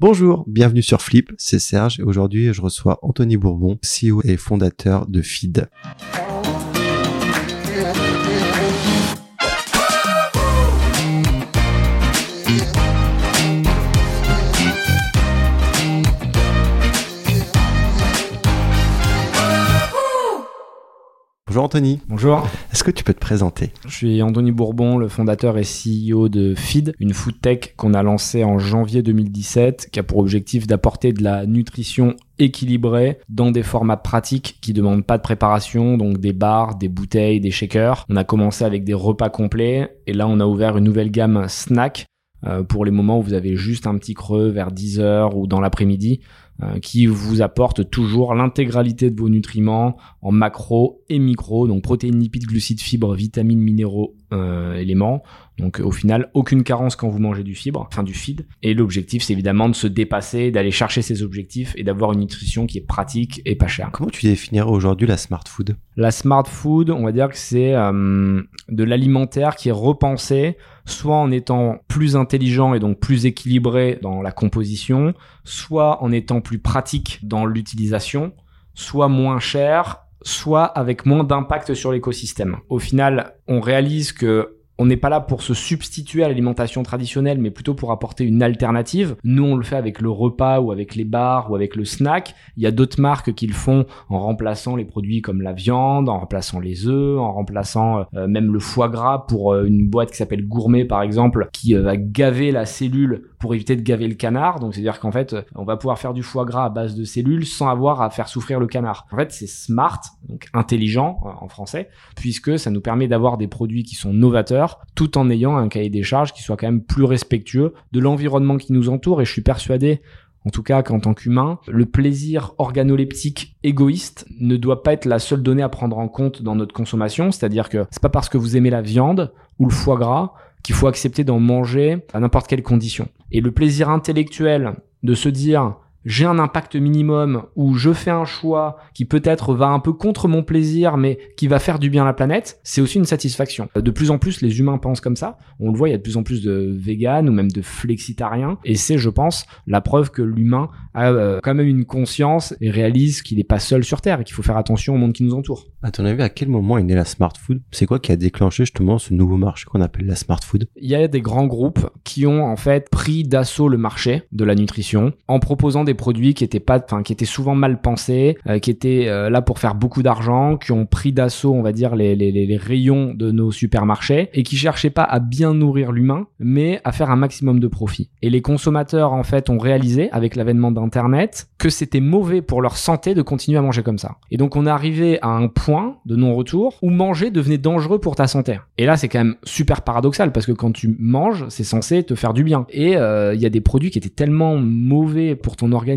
Bonjour, bienvenue sur Flip, c'est Serge et aujourd'hui je reçois Anthony Bourbon, CEO et fondateur de Feed. Bonjour Anthony. Bonjour. Est-ce que tu peux te présenter? Je suis Anthony Bourbon, le fondateur et CEO de Feed, une food tech qu'on a lancée en janvier 2017, qui a pour objectif d'apporter de la nutrition équilibrée dans des formats pratiques qui demandent pas de préparation, donc des bars, des bouteilles, des shakers. On a commencé avec des repas complets et là on a ouvert une nouvelle gamme snack euh, pour les moments où vous avez juste un petit creux vers 10h ou dans l'après-midi euh, qui vous apporte toujours l'intégralité de vos nutriments en macro et micro, donc protéines, lipides, glucides, fibres, vitamines, minéraux, euh, éléments. Donc au final, aucune carence quand vous mangez du fibre, enfin du feed. Et l'objectif, c'est évidemment de se dépasser, d'aller chercher ses objectifs et d'avoir une nutrition qui est pratique et pas chère. Comment tu définirais aujourd'hui la smart food? La smart food, on va dire que c'est euh, de l'alimentaire qui est repensé soit en étant plus intelligent et donc plus équilibré dans la composition, soit en étant plus pratique dans l'utilisation, soit moins cher, soit avec moins d'impact sur l'écosystème. Au final, on réalise que on n'est pas là pour se substituer à l'alimentation traditionnelle, mais plutôt pour apporter une alternative. Nous, on le fait avec le repas ou avec les bars ou avec le snack. Il y a d'autres marques qui le font en remplaçant les produits comme la viande, en remplaçant les œufs, en remplaçant euh, même le foie gras pour euh, une boîte qui s'appelle Gourmet par exemple, qui euh, va gaver la cellule pour éviter de gaver le canard. Donc c'est-à-dire qu'en fait, on va pouvoir faire du foie gras à base de cellules sans avoir à faire souffrir le canard. En fait, c'est smart, donc intelligent en français, puisque ça nous permet d'avoir des produits qui sont novateurs tout en ayant un cahier des charges qui soit quand même plus respectueux de l'environnement qui nous entoure. Et je suis persuadé en tout cas qu'en tant qu'humain, le plaisir organoleptique égoïste ne doit pas être la seule donnée à prendre en compte dans notre consommation. C'est-à-dire que c'est pas parce que vous aimez la viande ou le foie gras qu'il faut accepter d'en manger à n'importe quelle condition. Et le plaisir intellectuel de se dire j'ai un impact minimum ou je fais un choix qui peut-être va un peu contre mon plaisir mais qui va faire du bien à la planète, c'est aussi une satisfaction. De plus en plus, les humains pensent comme ça. On le voit, il y a de plus en plus de véganes ou même de flexitariens et c'est, je pense, la preuve que l'humain a euh, quand même une conscience et réalise qu'il n'est pas seul sur Terre et qu'il faut faire attention au monde qui nous entoure. À ton avis, à quel moment est née la smart food? C'est quoi qui a déclenché justement ce nouveau marché qu'on appelle la smart food? Il y a des grands groupes qui ont en fait pris d'assaut le marché de la nutrition en proposant des produits qui étaient pas, enfin qui étaient souvent mal pensés, euh, qui étaient euh, là pour faire beaucoup d'argent, qui ont pris d'assaut, on va dire les, les, rayons de nos supermarchés et qui cherchaient pas à bien nourrir l'humain, mais à faire un maximum de profit. Et les consommateurs en fait ont réalisé avec l'avènement d'internet que c'était mauvais pour leur santé de continuer à manger comme ça. Et donc on est arrivé à un point de non-retour où manger devenait dangereux pour ta santé. Et là c'est quand même super paradoxal parce que quand tu manges, c'est censé te faire du bien. Et euh, il y a des produits qui étaient tellement mauvais pour ton organisme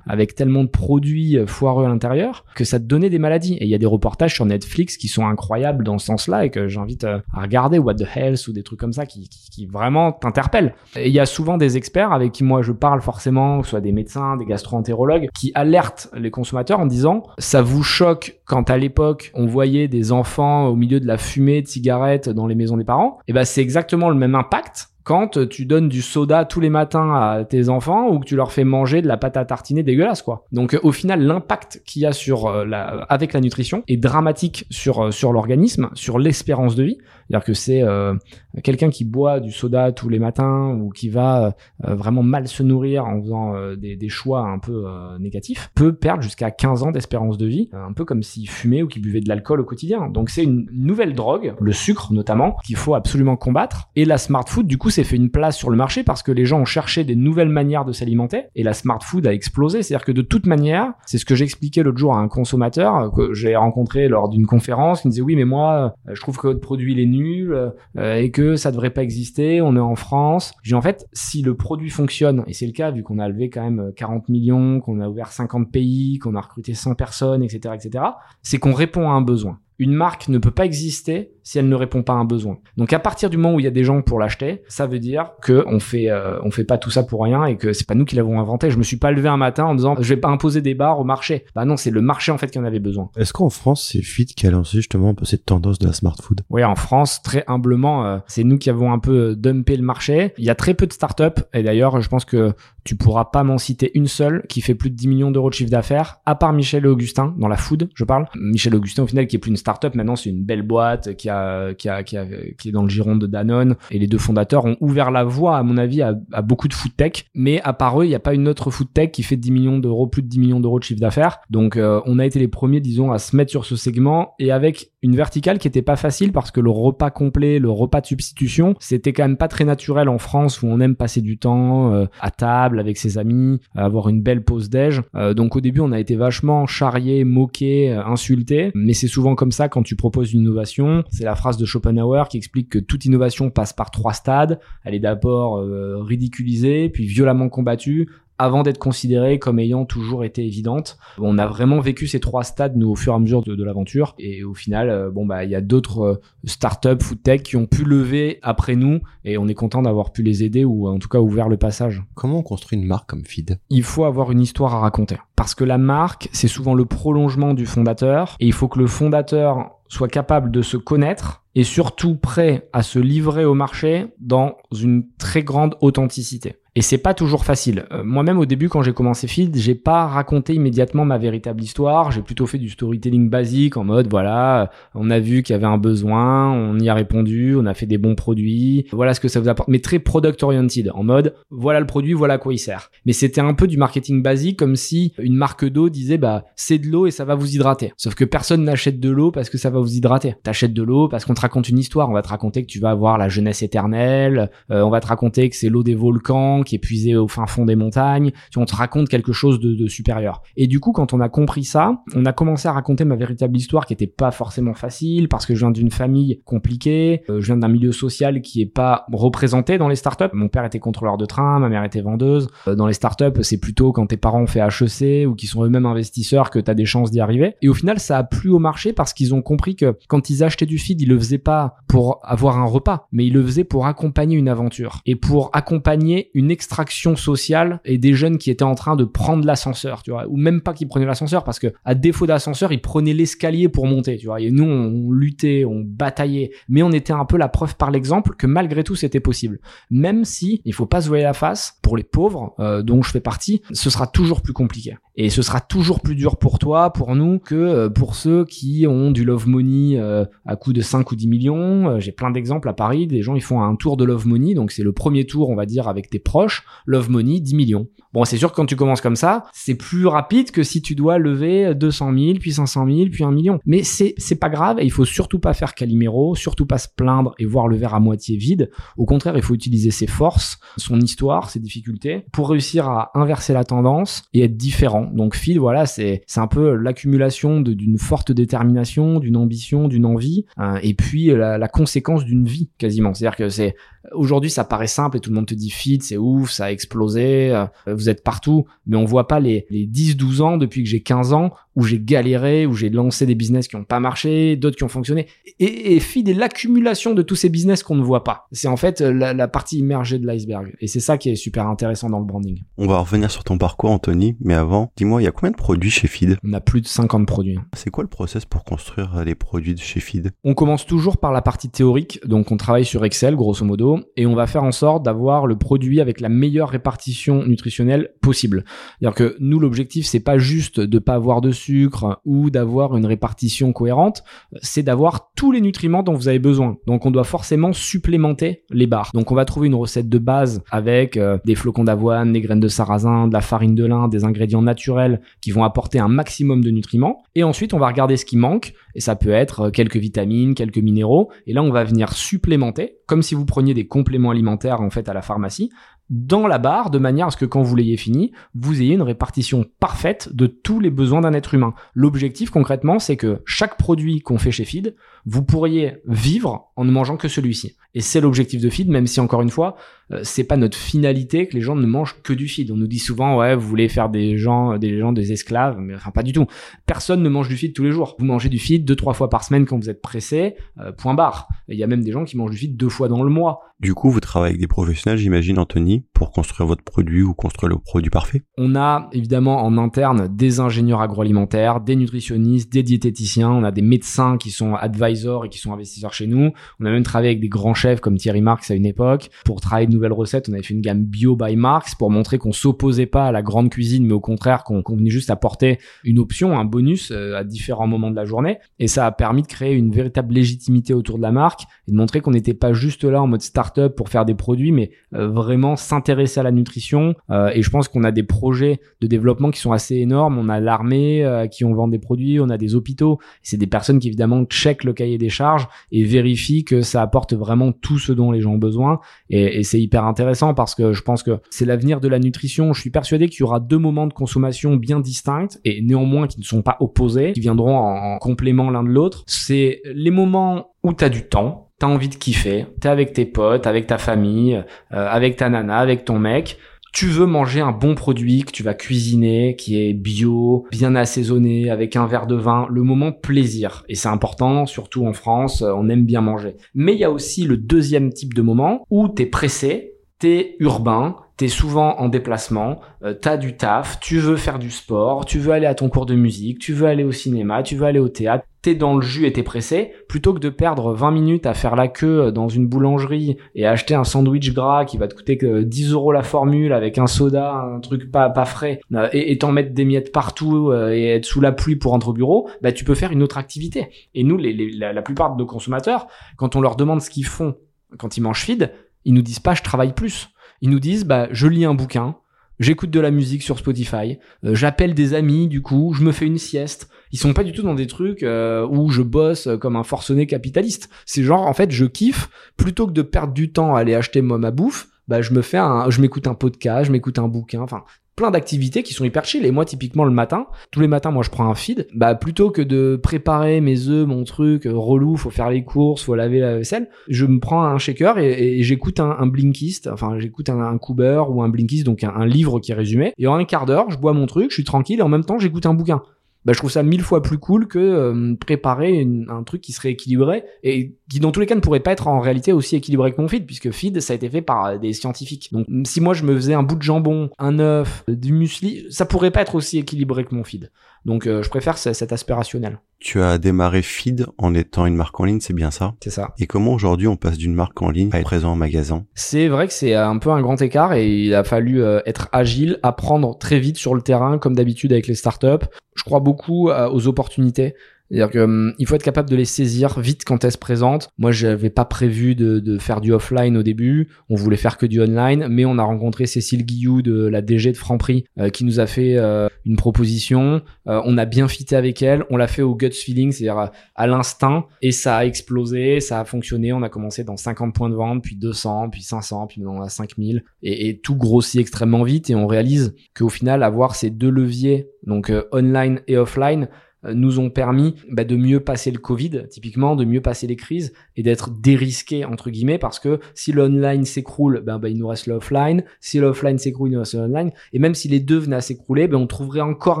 avec tellement de produits euh, foireux à l'intérieur que ça te donnait des maladies. Et il y a des reportages sur Netflix qui sont incroyables dans ce sens-là et que j'invite euh, à regarder, What the Health ou des trucs comme ça qui, vraiment t'interpellent. Et il y a souvent des experts avec qui moi je parle forcément, soit des médecins, des gastro-entérologues, qui alertent les consommateurs en disant ça vous choque quand à l'époque on voyait des enfants au milieu de la fumée de cigarettes dans les maisons des parents, et ben c'est exactement le même impact quand tu donnes du soda tous les matins à tes enfants ou que tu leur fais manger de la pâte à tartiner dégueulasse quoi. Donc au final l'impact qu'il y a sur euh, la avec la nutrition est dramatique sur euh, sur l'organisme, sur l'espérance de vie. C'est-à-dire que c'est euh, quelqu'un qui boit du soda tous les matins ou qui va vraiment mal se nourrir en faisant des, des, choix un peu négatifs peut perdre jusqu'à 15 ans d'espérance de vie, un peu comme s'il fumait ou qu'il buvait de l'alcool au quotidien. Donc c'est une nouvelle drogue, le sucre notamment, qu'il faut absolument combattre. Et la smart food du coup fait une place sur le marché parce que les gens ont cherché des nouvelles manières de s'alimenter et la smart food a explosé. C'est-à-dire que de toute manière, c'est ce que j'expliquais l'autre jour à un consommateur que j'ai rencontré lors d'une conférence qui me disait oui mais moi euh, je trouve que votre produit il est nul euh, et que ça devrait pas exister. On est en France. J'ai en fait si le produit fonctionne et c'est le cas vu qu'on a levé quand même 40 millions, qu'on a ouvert 50 pays, qu'on a recruté 100 personnes, etc., etc. C'est qu'on répond à un besoin une marque ne peut pas exister si elle ne répond pas à un besoin. Donc à partir du moment où il y a des gens pour l'acheter, ça veut dire que on fait euh, on fait pas tout ça pour rien et que c'est pas nous qui l'avons inventé. Je me suis pas levé un matin en disant je vais pas imposer des bars au marché. Bah non, c'est le marché en fait qui en avait besoin. Est-ce qu'en France c'est Fit qui a lancé justement un peu cette tendance de la smart food? Oui, en France très humblement, euh, c'est nous qui avons un peu dumpé le marché. Il y a très peu de startups et d'ailleurs je pense que tu pourras pas m'en citer une seule qui fait plus de 10 millions d'euros de chiffre d'affaires, à part Michel et Augustin, dans la food, je parle. Michel Augustin, au final, qui est plus une start-up, maintenant c'est une belle boîte qui a, qui a, qui est dans le giron de Danone. Et les deux fondateurs ont ouvert la voie, à mon avis, à, beaucoup de food tech. Mais à part eux, il n'y a pas une autre food tech qui fait 10 millions d'euros, plus de 10 millions d'euros de chiffre d'affaires. Donc, euh, on a été les premiers, disons, à se mettre sur ce segment et avec une verticale qui était pas facile parce que le repas complet, le repas de substitution, c'était quand même pas très naturel en France où on aime passer du temps euh, à table avec ses amis, avoir une belle pause déj. Euh, donc au début, on a été vachement charrié, moqué, euh, insulté, mais c'est souvent comme ça quand tu proposes une innovation. C'est la phrase de Schopenhauer qui explique que toute innovation passe par trois stades. Elle est d'abord ridiculisée, puis violemment combattue, avant d'être considérée comme ayant toujours été évidente. On a vraiment vécu ces trois stades nous au fur et à mesure de, l'aventure et au final euh, bon bah il y a d'autres euh, startups food tech qui ont pu lever après nous et on est content d'avoir pu les aider ou en tout cas ouvert le passage. Comment on construit une marque comme Feed? Il faut avoir une histoire à raconter parce que la marque c'est souvent le prolongement du fondateur et il faut que le fondateur soit capable de se connaître et surtout prêt à se livrer au marché dans une très grande authenticité. Et c'est pas toujours facile. Euh, moi-même au début quand j'ai commencé Feed, j'ai pas raconté immédiatement ma véritable histoire, j'ai plutôt fait du storytelling basique en mode voilà, on a vu qu'il y avait un besoin, on y a répondu, on a fait des bons produits, voilà ce que ça vous apporte mais très product oriented en mode voilà le produit, voilà à quoi il sert. Mais c'était un peu du marketing basique comme si une marque d'eau disait bah c'est de l'eau et ça va vous hydrater. Sauf que personne n'achète de l'eau parce que ça va vous hydrater. T'achètes de l'eau parce qu'on te raconte une histoire, on va te raconter que tu vas avoir la jeunesse éternelle, euh, on va te raconter que c'est l'eau des volcans qui est puisée au fin fond des montagnes, on te raconte quelque chose de, de, supérieur. Et du coup, quand on a compris ça, on a commencé à raconter ma véritable histoire qui était pas forcément facile parce que je viens d'une famille compliquée, euh, je viens d'un milieu social qui est pas représenté dans les startups. Mon père était contrôleur de train, ma mère était vendeuse. Euh, dans les startups, c'est plutôt quand tes parents ont fait HEC ou qui sont eux-mêmes investisseurs que tu as des chances d'y arriver. Et au final, ça a plu au marché parce qu'ils ont compris que quand ils achetaient du feed, ils le faisaient pas pour avoir un repas, mais ils le faisaient pour accompagner une aventure et pour accompagner une extraction sociale et des jeunes qui étaient en train de prendre l'ascenseur, tu vois, ou même pas qui prenaient l'ascenseur parce que à défaut d'ascenseur, ils prenaient l'escalier pour monter, tu vois. Et nous, on luttait, on bataillait, mais on était un peu la preuve par l'exemple que malgré tout, c'était possible. Même si il faut pas se voir la face pour les pauvres, euh, dont je fais partie, ce sera toujours plus compliqué. Et ce sera toujours plus dur pour toi, pour nous, que euh, pour ceux qui ont du love money euh, à coût de 5 ou 10 millions. Euh, j'ai plein d'exemples à Paris, des gens ils font un tour de love money, donc c'est le premier tour, on va dire, avec tes proches. Love money, 10 millions. Bon, c'est sûr que quand tu commences comme ça, c'est plus rapide que si tu dois lever 200 000, puis 500 000, puis 1 million. Mais c'est c'est pas grave et il faut surtout pas faire Calimero, surtout pas se plaindre et voir le verre à moitié vide. Au contraire, il faut utiliser ses forces, son histoire, ses difficultés pour réussir à inverser la tendance et être différent donc Phil, voilà, c'est c'est un peu l'accumulation d'une forte détermination, d'une ambition, d'une envie, hein, et puis la, la conséquence d'une vie quasiment. C'est-à-dire que c'est Aujourd'hui, ça paraît simple et tout le monde te dit fit, c'est ouf, ça a explosé, euh, vous êtes partout, mais on voit pas les, les 10-12 ans depuis que j'ai 15 ans où j'ai galéré, où j'ai lancé des business qui ont pas marché, d'autres qui ont fonctionné. Et, et feed est l'accumulation de tous ces business qu'on ne voit pas. C'est en fait la, la partie immergée de l'iceberg. Et c'est ça qui est super intéressant dans le branding. On va revenir sur ton parcours, Anthony, mais avant, dis-moi, il y a combien de produits chez Feed? On a plus de 50 produits. C'est quoi le process pour construire les produits de chez Feed? On commence toujours par la partie théorique, donc on travaille sur Excel, grosso modo, et on va faire en sorte d'avoir le produit avec la meilleure répartition nutritionnelle possible. C'est-à-dire que nous, l'objectif, c'est pas juste de pas avoir de sucre ou d'avoir une répartition cohérente, c'est d'avoir tous les nutriments dont vous avez besoin. Donc, on doit forcément supplémenter les barres. Donc, on va trouver une recette de base avec euh, des flocons d'avoine, des graines de sarrasin, de la farine de lin, des ingrédients naturels qui vont apporter un maximum de nutriments. Et ensuite, on va regarder ce qui manque. Et ça peut être euh, quelques vitamines, quelques minéraux. Et là, on va venir supplémenter, comme si vous preniez des compléments alimentaire en fait à la pharmacie dans la barre de manière à ce que quand vous l'ayez fini, vous ayez une répartition parfaite de tous les besoins d'un être humain. L'objectif concrètement, c'est que chaque produit qu'on fait chez Feed, vous pourriez vivre en ne mangeant que celui-ci. Et c'est l'objectif de Feed, même si encore une fois, euh, c'est pas notre finalité que les gens ne mangent que du feed. On nous dit souvent, ouais, vous voulez faire des gens, des gens des esclaves, mais enfin pas du tout. Personne ne mange du feed tous les jours. Vous mangez du feed deux trois fois par semaine quand vous êtes pressé. Euh, point barre. Il y a même des gens qui mangent du feed deux fois dans le mois. Du coup, vous travaillez avec des professionnels, j'imagine, Anthony, pour construire votre produit ou construire le produit parfait On a évidemment en interne des ingénieurs agroalimentaires, des nutritionnistes, des diététiciens, on a des médecins qui sont advisors et qui sont investisseurs chez nous. On a même travaillé avec des grands chefs comme Thierry Marx à une époque. Pour travailler de nouvelles recettes, on avait fait une gamme bio by Marx pour montrer qu'on s'opposait pas à la grande cuisine, mais au contraire qu'on venait juste apporter une option, un bonus euh, à différents moments de la journée. Et ça a permis de créer une véritable légitimité autour de la marque et de montrer qu'on n'était pas juste là en mode start-up pour faire des produits, mais euh, vraiment s'intéresser à la nutrition. Euh, et je pense qu'on a des projets de développement qui sont assez énormes. On a l'armée qui ont vendu des produits, on a des hôpitaux. C'est des personnes qui évidemment checkent le cahier des charges et vérifient que ça apporte vraiment tout ce dont les gens ont besoin. Et, c'est hyper intéressant parce que je pense que c'est l'avenir de la nutrition. Je suis persuadé qu'il y aura deux moments de consommation bien distincts et néanmoins qui ne sont pas opposés, qui viendront en complément l'un de l'autre. C'est les moments où tu as du temps, tu as envie de kiffer, tu es avec tes potes, avec ta famille, euh, avec ta nana, avec ton mec tu veux manger un bon produit que tu vas cuisiner, qui est bio, bien assaisonné, avec un verre de vin, le moment plaisir. Et c'est important, surtout en France, on aime bien manger. Mais il y a aussi le deuxième type de moment où t'es pressé, t'es urbain, t'es souvent en déplacement, euh, t'as du taf, tu veux faire du sport, tu veux aller à ton cours de musique, tu veux aller au cinéma, tu veux aller au théâtre, t'es dans le jus et t'es pressé, plutôt que de perdre 20 minutes à faire la queue dans une boulangerie et acheter un sandwich gras qui va te coûter que 10 euros la formule avec un soda, un truc pas, pas frais, euh, et t'en mettre des miettes partout euh, et être sous la pluie pour rentrer au bureau, bah tu peux faire une autre activité. Et nous, les, la, la plupart de nos consommateurs, quand on leur demande ce qu'ils font quand ils mangent feed, ils nous disent pas je travaille plus ils nous disent, bah, je lis un bouquin, j'écoute de la musique sur Spotify, euh, j'appelle des amis, du coup, je me fais une sieste. Ils sont pas du tout dans des trucs euh, où je bosse comme un forcené capitaliste. C'est genre, en fait, je kiffe, plutôt que de perdre du temps à aller acheter moi ma bouffe, bah, je me fais un, je m'écoute un podcast, je m'écoute un bouquin, enfin, plein d'activités qui sont hyper chill. Et moi, typiquement, le matin, tous les matins, moi, je prends un feed. Bah, plutôt que de préparer mes œufs, mon truc euh, relou, faut faire les courses, faut laver la vaisselle, je me prends un shaker et, j'écoute un, Blinkist. Enfin, j'écoute un, un Cooper ou un Blinkist, donc un, un livre qui est résumé. Et en un quart d'heure, je bois mon truc, je suis tranquille et en même temps, j'écoute un bouquin bah, je trouve ça mille fois plus cool que euh, préparer un truc qui serait équilibré et qui dans tous les cas ne pourrait pas être en réalité aussi équilibré que mon feed puisque feed ça a été fait par euh, des scientifiques. Donc si moi je me faisais un bout de jambon, un œuf, du muesli, ça pourrait pas être aussi équilibré que mon feed. Donc euh, je préfère cet aspect rationnel. Tu as démarré Feed en étant une marque en ligne, c'est bien ça? C'est ça. Et comment aujourd'hui on passe d'une marque en ligne à être présent en magasin? C'est vrai que c'est un peu un grand écart et il a fallu être agile, apprendre très vite sur le terrain comme d'habitude avec les startups je crois beaucoup euh, aux opportunités. C'est-à-dire qu'il hum, faut être capable de les saisir vite quand elles se présentent. Moi, j'avais pas prévu de, de, faire du offline au début. On voulait faire que du online, mais on a rencontré Cécile Guillou de la DG de Franprix euh, qui nous a fait euh, une proposition. on a bien fité avec elle. On l'a fait au gut feeling, c'est-à-dire à, l'instinct, et ça a explosé, ça a fonctionné. On a commencé dans 50 points de vente, puis 200, puis 500, puis maintenant on a 5000, et, et tout grossit extrêmement vite. Et on réalise qu'au final, avoir ces deux leviers donc euh, online et offline, euh, nous ont permis bah, de mieux passer le Covid, typiquement, de mieux passer les crises et d'être dérisqués, entre guillemets, parce que si l'online s'écroule, ben, ben, il nous reste l'offline. Si l'offline s'écroule, il nous reste l'online. Et même si les deux venaient à s'écrouler, ben, on trouverait encore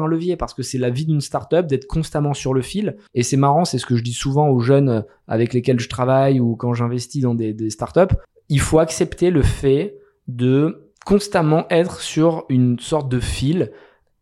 un levier parce que c'est la vie d'une startup d'être constamment sur le fil. Et c'est marrant, c'est ce que je dis souvent aux jeunes euh, avec lesquels je travaille ou quand j'investis dans des, des startups. Il faut accepter le fait de constamment être sur une sorte de fil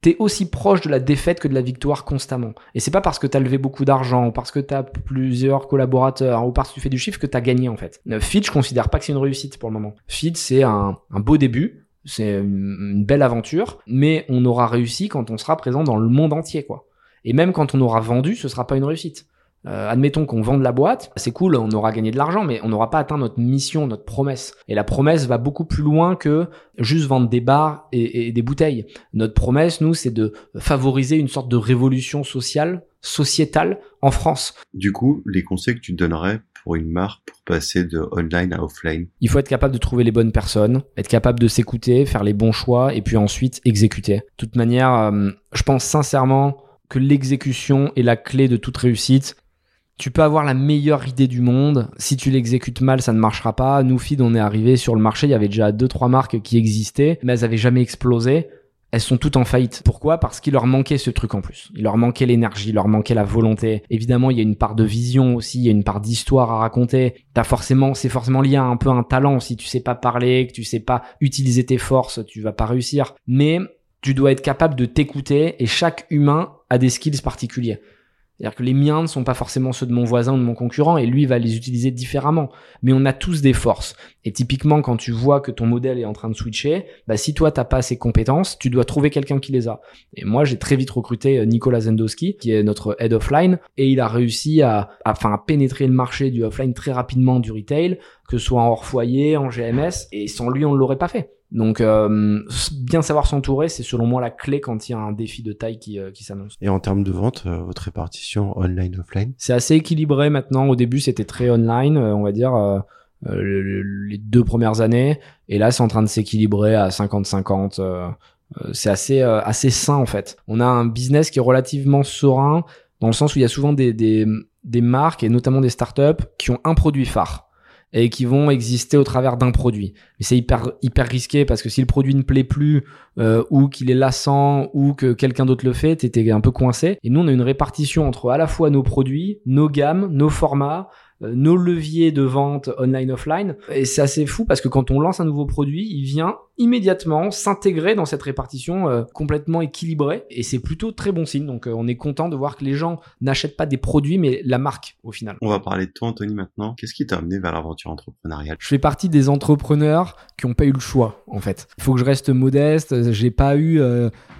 t'es aussi proche de la défaite que de la victoire constamment. Et c'est pas parce que t'as levé beaucoup d'argent, ou parce que t'as plusieurs collaborateurs, ou parce que tu fais du chiffre que t'as gagné en fait. Euh, Feed, je considère pas que c'est une réussite pour le moment. Feed, c'est un, beau début, c'est une, belle aventure, mais on aura réussi quand on sera présent dans le monde entier, quoi. Et même quand on aura vendu, ce sera pas une réussite. Euh, admettons qu'on vende la boîte, c'est cool, on aura gagné de l'argent, mais on n'aura pas atteint notre mission, notre promesse. Et la promesse va beaucoup plus loin que juste vendre des bars et, des bouteilles. Notre promesse, nous, c'est de favoriser une sorte de révolution sociale, sociétale en France. Du coup, les conseils que tu donnerais pour une marque pour passer de online à offline? Il faut être capable de trouver les bonnes personnes, être capable de s'écouter, faire les bons choix et puis ensuite exécuter. De toute manière, euh, je pense sincèrement que l'exécution est la clé de toute réussite. Tu peux avoir la meilleure idée du monde. Si tu l'exécutes mal, ça ne marchera pas. Nous, Feed, on est arrivé sur le marché. Il y avait déjà deux, trois marques qui existaient, mais elles avaient jamais explosé. elles sont toutes en faillite. Pourquoi? Parce qu'il leur manquait ce truc en plus. Il leur manquait l'énergie, il leur manquait la volonté. Évidemment, il y a une part de vision aussi, il y a une part d'histoire à raconter. T'as forcément, c'est forcément lié à un peu un talent. Si tu sais pas parler, que tu sais pas utiliser tes forces, tu vas pas réussir. Mais tu dois être capable de t'écouter et chaque humain a des skills particuliers. C'est-à-dire que les miens ne sont pas forcément ceux de mon voisin ou de mon concurrent et lui va les utiliser différemment. Mais on a tous des forces. Et typiquement, quand tu vois que ton modèle est en train de switcher, bah, si toi t'as pas ces compétences, tu dois trouver quelqu'un qui les a. Et moi, j'ai très vite recruté euh, Nicolas Zendowski, qui est notre head offline, et il a réussi à, enfin, à pénétrer le marché du offline très rapidement du retail, que ce soit en hors foyer, en GMS, et sans lui, on ne l'aurait pas fait. Donc, euh, bien savoir s'entourer, c'est selon moi la clé quand il y a un défi de taille qui, euh, qui s'annonce. Et en termes de vente, euh, votre répartition online-offline C'est assez équilibré maintenant. Au début, c'était très online, on va dire, les deux premières années. Et là, c'est en train de s'équilibrer à 50-50. c'est assez, assez sain, en fait. On a un business qui est relativement serein, dans le sens où il y a souvent des, des, des marques, et notamment des startups, qui ont un produit phare et qui vont exister au travers d'un produit. Mais c'est hyper hyper risqué parce que si le produit ne plaît plus euh, ou qu'il est lassant ou que quelqu'un d'autre le fait, t'étais un peu coincé. Et nous on a une répartition entre à la fois nos produits, nos gammes, nos formats, euh, nos leviers de vente online offline et c'est assez fou parce que quand on lance un nouveau produit il vient immédiatement s'intégrer dans cette répartition euh, complètement équilibrée et c'est plutôt très bon signe donc euh, on est content de voir que les gens n'achètent pas des produits mais la marque au final. On va parler de toi Anthony maintenant. Qu'est-ce qui t'a amené vers l'aventure entrepreneuriale? Je fais partie des entrepreneurs qui n'ont pas eu le choix en fait. Il faut que je reste modeste, j'ai pas eu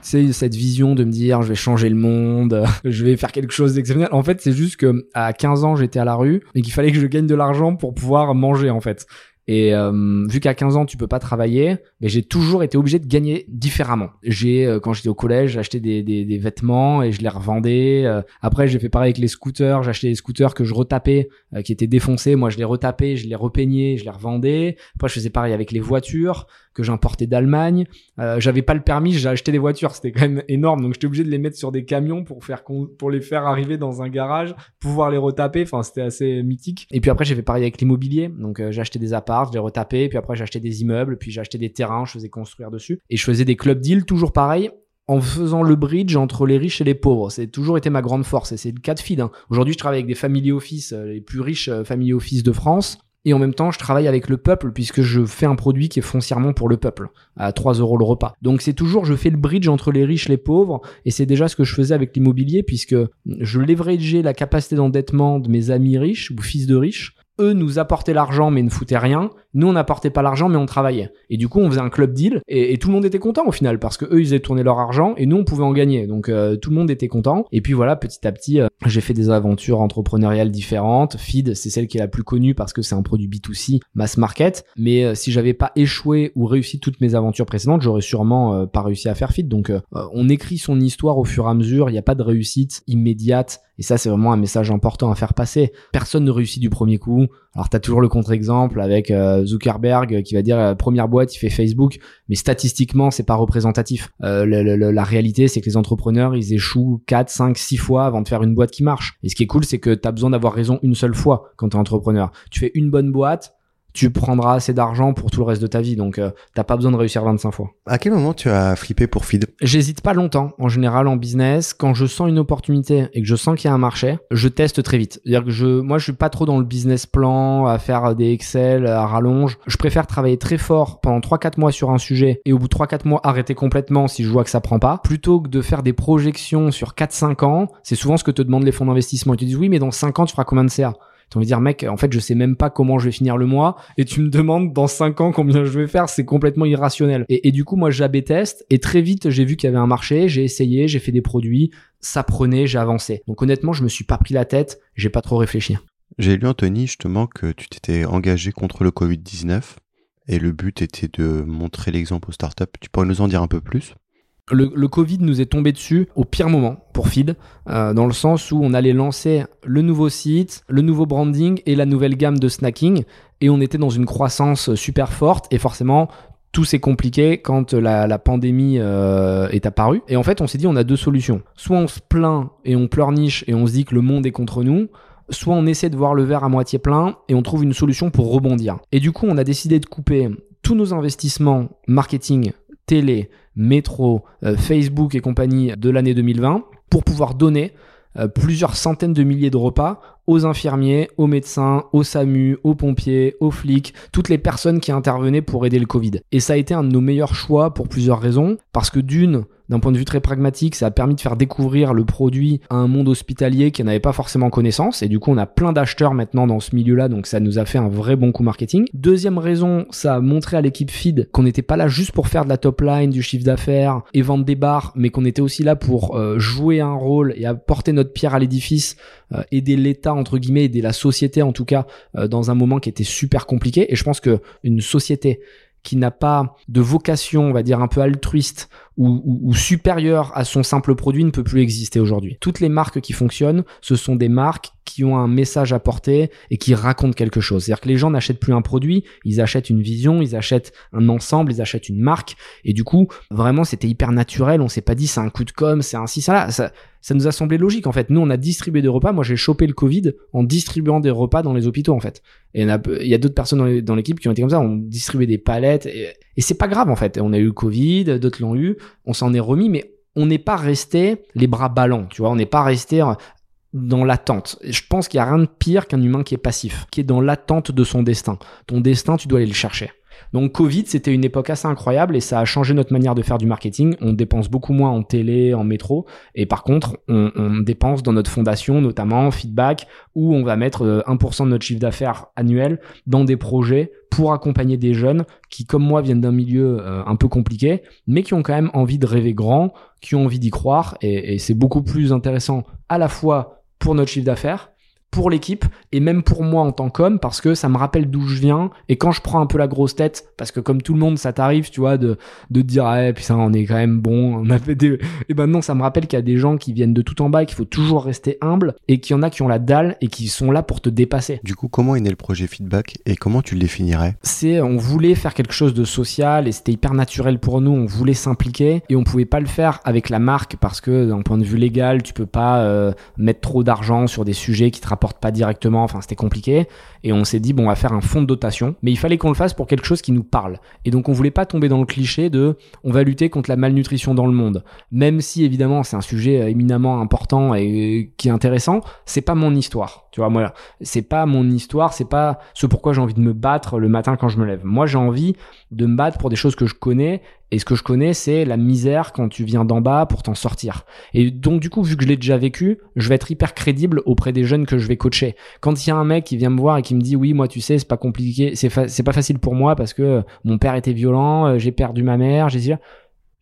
cette vision de me dire je vais changer le monde, je vais faire quelque chose d'exceptionnel. En fait, c'est juste que à 15 ans, j'étais à la rue et qu'il fallait que je gagne de l'argent pour pouvoir manger en fait. Et euh, vu qu'à 15 ans tu peux pas travailler, mais j'ai toujours été obligé de gagner différemment. J'ai euh, quand j'étais au collège, j'achetais des, des, des, vêtements et je les revendais. Euh, après j'ai fait pareil avec les scooters, j'achetais des scooters que je retapais, qui étaient défoncés. Moi je les retapais, je les repeignais, je les revendais. Après je faisais pareil avec les voitures que j'importais d'Allemagne. Euh, j'avais pas le permis, j'ai acheté des voitures, c'était quand même énorme, donc j'étais obligé de les mettre sur des camions pour faire pour les faire arriver dans un garage, pouvoir les retaper. Enfin, c'était assez mythique. Et puis après, j'ai fait pareil avec l'immobilier, donc euh, j'ai des apparts, je les retapais, puis après j'ai acheté des immeubles, puis j'ai acheté des terrains, je faisais construire dessus, et je faisais des club deals, toujours pareil en faisant le bridge entre les riches et les pauvres. C'est toujours été ma grande force et c'est le cas de feed. Hein. Aujourd'hui, je travaille avec des family office, euh, les plus riches family office de France et en même temps je travaille avec le peuple puisque je fais un produit qui est foncièrement pour le peuple à 3 euros le repas. Donc c'est toujours je fais le bridge entre les riches et les pauvres et c'est déjà ce que je faisais avec l'immobilier puisque je leverageais la capacité d'endettement de mes amis riches ou fils de riches eux nous apportaient l'argent mais ne foutaient rien. Nous, on n'apportait pas l'argent mais on travaillait. Et du coup, on faisait un club deal et, tout le monde était content au final parce que eux, ils avaient tourné leur argent et nous, on pouvait en gagner. Donc euh, tout le monde était content. Et puis voilà, petit à petit, euh, j'ai fait des aventures entrepreneuriales différentes. Feed, c'est celle qui est la plus connue parce que c'est un produit B2C, mass market. Mais euh, si j'avais pas échoué ou réussi toutes mes aventures précédentes, j'aurais sûrement pas réussi à faire Feed. Donc on écrit son histoire au fur et à mesure. Il n'y a pas de réussite immédiate. Et ça, c'est vraiment un message important à faire passer. Personne ne réussit du premier coup. Alors, tu as toujours le contre-exemple avec euh, Zuckerberg qui va dire la première boîte, il fait Facebook, mais statistiquement, c'est pas représentatif. Euh, la réalité, c'est que les entrepreneurs, ils échouent 4, 5, 6 fois avant de faire une boîte qui marche. Et ce qui est cool, c'est que tu as besoin d'avoir raison une seule fois quand tu es entrepreneur. Tu fais une bonne boîte, tu prendras assez d'argent pour tout le reste de ta vie. Donc, euh, t'as pas besoin de réussir 25 fois. À quel moment tu as flippé pour Feed? J'hésite pas longtemps. En général, en business, quand je sens une opportunité et que je sens qu'il y a un marché, je teste très vite. C'est-à-dire que je, moi, je suis pas trop dans le business plan, à faire des Excel, à rallonge. Je préfère travailler très fort pendant 3-4 mois sur un sujet et au bout de 3-4 mois arrêter complètement si je vois que ça prend pas, plutôt que de faire des projections sur 4-5 ans. C'est souvent ce que te demandent les fonds d'investissement. Ils te disent oui, mais dans 5 ans, tu feras combien de CA tu vas dire, mec, en fait, je sais même pas comment je vais finir le mois, et tu me demandes dans 5 ans combien je vais faire, c'est complètement irrationnel. Et, du coup, moi, j'avais et très vite, j'ai vu qu'il y avait un marché, j'ai essayé, j'ai fait des produits, ça prenait, j'ai avancé. Donc honnêtement, je me suis pas pris la tête, j'ai pas trop réfléchi. J'ai lu, Anthony, justement, que tu t'étais engagé contre le Covid-19, et le but était de montrer l'exemple aux startups. Tu pourrais nous en dire un peu plus? Le, Covid nous est tombé dessus au pire moment pour Feed, euh, dans le sens où on allait lancer le nouveau site, le nouveau branding et la nouvelle gamme de snacking, et on était dans une croissance super forte, et forcément tout s'est compliqué quand la, pandémie euh, est apparue. Et en fait, on s'est dit on a deux solutions. Soit on se plaint et on pleurniche et on se dit que le monde est contre nous, soit on essaie de voir le verre à moitié plein et on trouve une solution pour rebondir. Et du coup, on a décidé de couper tous nos investissements marketing télé, métro, euh, Facebook et compagnie de l'année 2020 pour pouvoir donner euh, plusieurs centaines de milliers de repas aux infirmiers, aux médecins, aux SAMU, aux pompiers, aux flics, toutes les personnes qui intervenaient pour aider le Covid. Et ça a été un de nos meilleurs choix pour plusieurs raisons. Parce que d'une, d'un point de vue très pragmatique, ça a permis de faire découvrir le produit à un monde hospitalier qui n'avait pas forcément connaissance. Et du coup, on a plein d'acheteurs maintenant dans ce milieu-là, donc ça nous a fait un vrai bon coup marketing. Deuxième raison, ça a montré à l'équipe feed qu'on n'était pas là juste pour faire de la top line, du chiffre d'affaires et vendre des bars, mais qu'on était aussi là pour euh, jouer un rôle et apporter notre pierre à l'édifice, euh, aider l'État entre guillemets, aider la société en tout cas euh, dans un moment qui était super compliqué. Et je pense que une société qui n'a pas de vocation, on va dire un peu altruiste ou, ou, supérieure à son simple produit ne peut plus exister aujourd'hui. Toutes les marques qui fonctionnent, ce sont des marques qui ont un message à porter et qui racontent quelque chose. C'est-à-dire que les gens n'achètent plus un produit, ils achètent une vision, ils achètent un ensemble, ils achètent une marque. Et du coup, vraiment, c'était hyper naturel. On s'est pas dit c'est un coup de com, c'est ci, ça là. Ça, ça nous a semblé logique en fait. Nous, on a distribué des repas. Moi, j'ai chopé le Covid en distribuant des repas dans les hôpitaux en fait. Et il y a, d'autres personnes dans l'équipe qui ont été comme ça. On distribué des palettes et, et c'est pas grave en fait. On a eu le Covid, d'autres l'ont eu. On s'en est remis, mais on n'est pas resté les bras ballants, tu vois. On n'est pas resté dans l'attente. Je pense qu'il y a rien de pire qu'un humain qui est passif, qui est dans l'attente de son destin. Ton destin, tu dois aller le chercher. Donc Covid, c'était une époque assez incroyable et ça a changé notre manière de faire du marketing. On dépense beaucoup moins en télé, en métro, et par contre, on, on dépense dans notre fondation, notamment Feedback, où on va mettre 1% euh, de notre chiffre d'affaires annuel dans des projets pour accompagner des jeunes qui, comme moi, viennent d'un milieu euh, un peu compliqué, mais qui ont quand même envie de rêver grand, qui ont envie d'y croire, et, et c'est beaucoup plus intéressant à la fois pour notre chiffre d'affaires, pour l'équipe et même pour moi en tant qu'homme parce que ça me rappelle d'où je viens et quand je prends un peu la grosse tête parce que comme tout le monde ça t'arrive tu vois de de te dire eh putain on est quand même bon on a fait des et ben non ça me rappelle qu'il y a des gens qui viennent de tout en bas et qu'il faut toujours rester humble et qu'il y en a qui ont la dalle et qui sont là pour te dépasser. Du coup comment est né le projet Feedback et comment tu le définirais? C'est on voulait faire quelque chose de social et c'était hyper naturel pour nous on voulait s'impliquer et on pouvait pas le faire avec la marque parce que d'un point de vue légal tu peux pas euh, mettre trop d'argent sur des sujets qui te rapportent pas directement, enfin c'était compliqué. Et on s'est dit, bon, on va faire un fonds de dotation, mais il fallait qu'on le fasse pour quelque chose qui nous parle. Et donc on voulait pas tomber dans le cliché de on va lutter contre la malnutrition dans le monde. Même si évidemment c'est un sujet euh, éminemment important et qui est intéressant, c'est pas mon histoire. Tu vois, moi, c'est pas mon histoire, c'est pas ce pourquoi j'ai envie de me battre le matin quand je me lève. Moi, j'ai envie de me battre pour des choses que je connais. Et ce que je connais, c'est la misère quand tu viens d'en bas pour t'en sortir. Et donc, du coup, vu que je l'ai déjà vécu, je vais être hyper crédible auprès des jeunes que je vais coacher. Quand il y a un mec qui vient me voir et qui me dit, oui, moi, tu sais, c'est pas compliqué, c'est pas facile pour moi parce que mon père était violent, euh, j'ai perdu ma mère, j'ai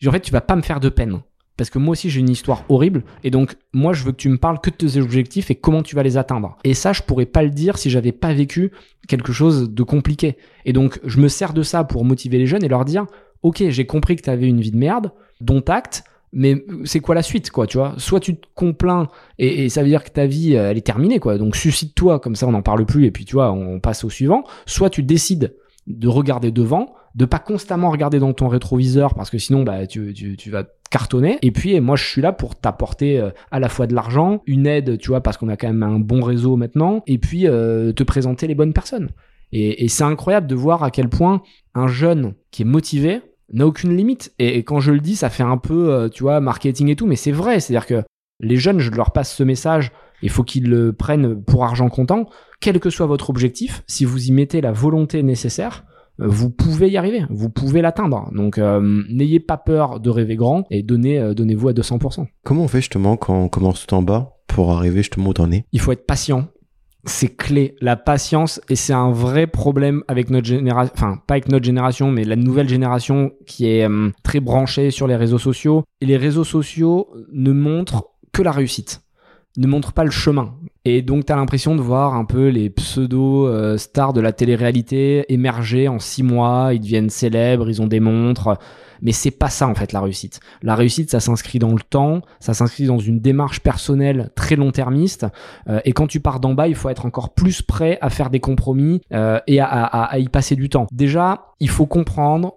en fait, tu vas pas me faire de peine parce que moi aussi j'ai une histoire horrible et donc moi je veux que tu me parles que de tes objectifs et comment tu vas les atteindre. Et ça je pourrais pas le dire si j'avais pas vécu quelque chose de compliqué. Et donc je me sers de ça pour motiver les jeunes et leur dire OK, j'ai compris que tu avais une vie de merde, dont acte, mais c'est quoi la suite quoi, tu vois? Soit tu te complains et, ça veut dire que ta vie elle est terminée quoi. Donc suscite-toi comme ça on n'en parle plus et puis tu vois, on passe au suivant, soit tu décides de regarder devant, de pas constamment regarder dans ton rétroviseur parce que sinon bah tu, tu, tu vas cartonner et puis moi je suis là pour t'apporter euh, à la fois de l'argent, une aide, tu vois parce qu'on a quand même un bon réseau maintenant et puis euh, te présenter les bonnes personnes. Et c'est incroyable de voir à quel point un jeune qui est motivé n'a aucune limite. Et, quand je le dis, ça fait un peu, euh, tu vois, marketing et tout, mais c'est vrai. C'est-à-dire que les jeunes, je leur passe ce message. Il faut qu'ils le prennent pour argent comptant. Quel que soit votre objectif, si vous y mettez la volonté nécessaire, euh, vous pouvez y arriver, vous pouvez l'atteindre. Donc euh, n'ayez pas peur de rêver grand et donnez, euh, donnez-vous à 200%. Comment on fait justement quand on commence tout en bas pour arriver justement où t'en es? Il faut être patient. C'est clé, la patience, et c'est un vrai problème avec notre génération, enfin pas avec notre génération, mais la nouvelle génération qui est très branchée sur les réseaux sociaux. Et les réseaux sociaux ne montrent que la réussite ne montre pas le chemin. Et donc, tu as l'impression de voir un peu les pseudo-stars de la télé-réalité émerger en six mois, ils deviennent célèbres, ils ont des montres. Mais c'est pas ça, en fait, la réussite. La réussite, ça s'inscrit dans le temps, ça s'inscrit dans une démarche personnelle très long-termiste. Euh, et quand tu pars d'en bas, il faut être encore plus prêt à faire des compromis euh, et à y passer du temps. Déjà, il faut comprendre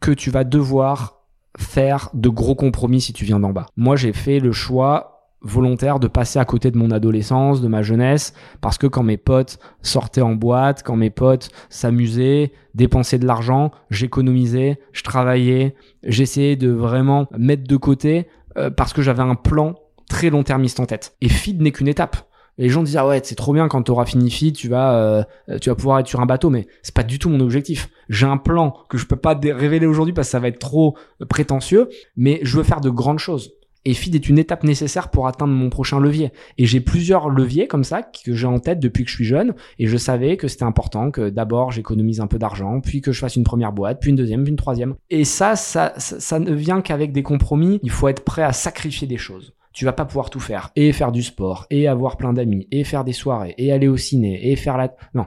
que tu vas devoir faire de gros compromis si tu viens d'en bas. Moi, j'ai fait le choix volontaire de passer à côté de mon adolescence, de ma jeunesse, parce que quand mes potes sortaient en boîte, quand mes potes s'amusaient, dépensaient de l'argent, j'économisais, je travaillais, j'essayais de vraiment mettre de côté euh, parce que j'avais un plan très long-termiste en tête. Et feed n'est qu'une étape. les gens disent ah ouais c'est trop bien quand tu auras fini feed tu vas euh, tu vas pouvoir être sur un bateau mais c'est pas du tout mon objectif j'ai un plan que je peux pas révéler aujourd'hui parce que ça va être trop prétentieux mais je veux faire de grandes choses et feed est une étape nécessaire pour atteindre mon prochain levier. Et j'ai plusieurs leviers comme ça que j'ai en tête depuis que je suis jeune. Et je savais que c'était important que d'abord j'économise un peu d'argent, puis que je fasse une première boîte, puis une deuxième, puis une troisième. Et ça, ça, ça, ne vient qu'avec des compromis. Il faut être prêt à sacrifier des choses tu vas pas pouvoir tout faire et faire du sport et avoir plein d'amis et faire des soirées et aller au ciné et faire la non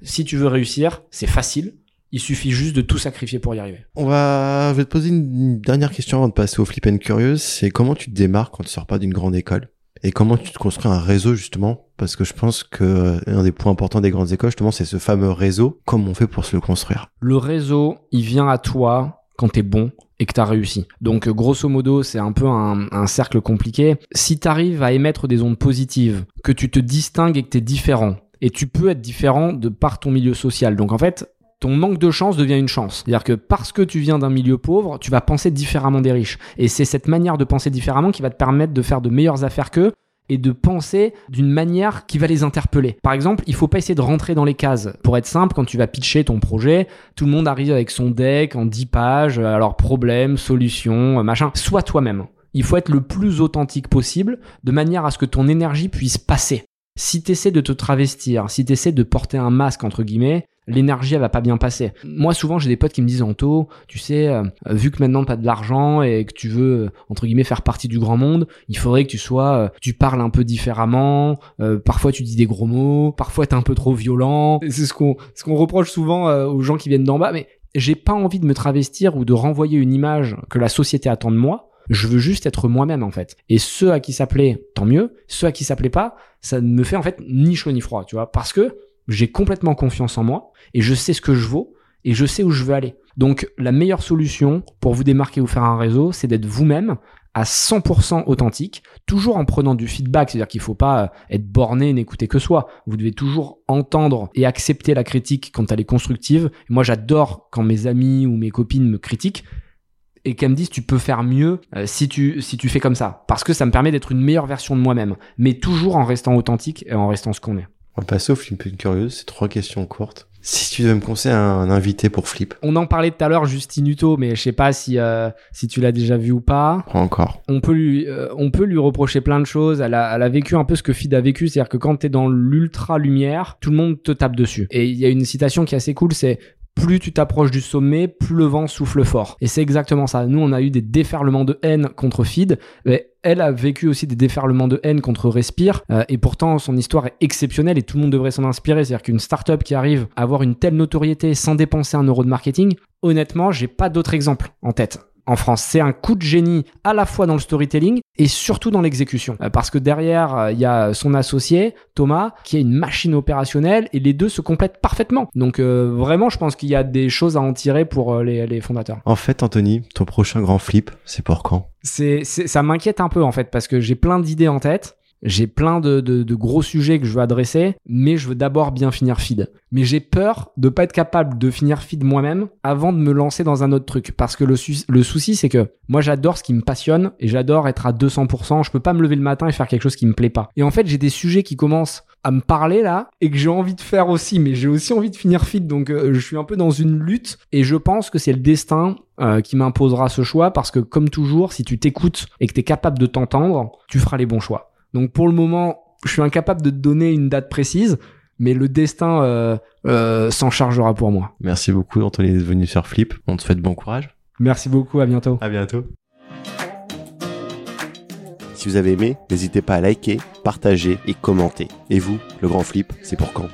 si tu veux réussir c'est facile il suffit juste de tout sacrifier pour y arriver. On va, je vais te poser une dernière question avant de passer au flip and curious. C'est comment tu te démarres quand tu sors pas d'une grande école? Et comment tu te construis un réseau justement? Parce que je pense que euh, un des points importants des grandes écoles justement c'est ce fameux réseau. Comment on fait pour se le construire? Le réseau, il vient à toi quand t'es bon et que t'as réussi. Donc grosso modo, c'est un peu un, un, cercle compliqué. Si t'arrives à émettre des ondes positives, que tu te distingues et que t'es différent, et tu peux être différent de par ton milieu social. Donc en fait, ton manque de chance devient une chance. C'est-à-dire que parce que tu viens d'un milieu pauvre, tu vas penser différemment des riches. Et c'est cette manière de penser différemment qui va te permettre de faire de meilleures affaires qu'eux et de penser d'une manière qui va les interpeller. Par exemple, il faut pas essayer de rentrer dans les cases. Pour être simple, quand tu vas pitcher ton projet, tout le monde arrive avec son deck en 10 pages, alors problème, solution, machin. Sois toi-même. Il faut être le plus authentique possible, de manière à ce que ton énergie puisse passer. Si tu essaies de te travestir, si tu essaies de porter un masque, entre guillemets, l'énergie elle va pas bien passer. Moi souvent j'ai des potes qui me disent Anto, tu sais, euh, vu que maintenant t'as de l'argent et que tu veux euh, entre guillemets faire partie du grand monde, il faudrait que tu sois, euh, tu parles un peu différemment. parfois tu dis des gros mots, parfois t'es un peu trop violent. C'est ce qu'on ce qu'on reproche souvent aux gens qui viennent d'en bas. Mais j'ai pas envie de me travestir ou de renvoyer une image que la société attend de moi. Je veux juste être moi-même en fait. Et ceux à qui ça plaît, tant mieux. Ceux à qui ça plaît pas, ça ne me fait en fait ni chaud ni froid, tu vois, parce que j'ai complètement confiance en moi et je sais ce que je vaux et je sais où je veux aller. Donc la meilleure solution pour vous démarquer ou faire un réseau, c'est d'être vous-même à 100% authentique, toujours en prenant du feedback, c'est-à-dire qu'il faut pas être borné, n'écouter que soi. Vous devez toujours entendre et accepter la critique quand elle est constructive. Moi, j'adore quand mes amis ou mes copines me critiquent et qu'elles me disent tu peux faire mieux euh, si tu si tu fais comme ça parce que ça me permet d'être une meilleure version de moi-même, mais toujours en restant authentique et en restant ce qu'on est. On va passer au flip and curious, c'est trois questions courtes. Si tu devais me conseiller un, invité pour Flip. On en parlait tout à l'heure, Justin Uto, mais je sais pas si euh, si tu l'as déjà vu ou pas. Pas encore. On peut lui euh, on peut lui reprocher plein de choses. Elle a, elle a vécu un peu ce que Fid a vécu, c'est-à-dire que quand t'es dans l'ultra lumière, tout le monde te tape dessus. Et il y a une citation qui est assez cool, c'est plus tu t'approches du sommet, plus le vent souffle fort. Et c'est exactement ça. Nous, on a eu des déferlements de haine contre Feed. Mais elle a vécu aussi des déferlements de haine contre Respire. Euh, et pourtant, son histoire est exceptionnelle et tout le monde devrait s'en inspirer. C'est-à-dire qu'une startup qui arrive à avoir une telle notoriété sans dépenser un euro de marketing, honnêtement, j'ai pas d'autre exemple en tête en France. C'est un coup de génie à la fois dans le storytelling et surtout dans l'exécution. Euh, parce que derrière, euh, il y a son associé, Thomas, qui est une machine opérationnelle et les deux se complètent parfaitement. Donc euh, vraiment, je pense qu'il y a des choses à en tirer pour les, les fondateurs. En fait, Anthony, ton prochain grand flip, c'est pour quand? C'est, ça m'inquiète un peu en fait parce que j'ai plein d'idées en tête j'ai plein de, de, gros sujets que je veux adresser, mais je veux d'abord bien finir feed. Mais j'ai peur de pas être capable de finir feed moi-même avant de me lancer dans un autre truc. Parce que le, le souci, c'est que moi, j'adore ce qui me passionne et j'adore être à 200%. Je peux pas me lever le matin et faire quelque chose qui me plaît pas. Et en fait, j'ai des sujets qui commencent à me parler là et que j'ai envie de faire aussi, mais j'ai aussi envie de finir feed. Donc, euh, je suis un peu dans une lutte et je pense que c'est le destin euh, qui m'imposera ce choix parce que comme toujours, si tu t'écoutes et que tu es capable de t'entendre, tu feras les bons choix. Donc pour le moment, je suis incapable de te donner une date précise, mais le destin euh, euh, s'en chargera pour moi. Merci beaucoup Anthony d'être venu sur Flip. On te souhaite bon courage. Merci beaucoup, à bientôt. À bientôt. Si vous avez aimé, n'hésitez pas à liker, partager et commenter. Et vous, le grand flip, c'est pour quand?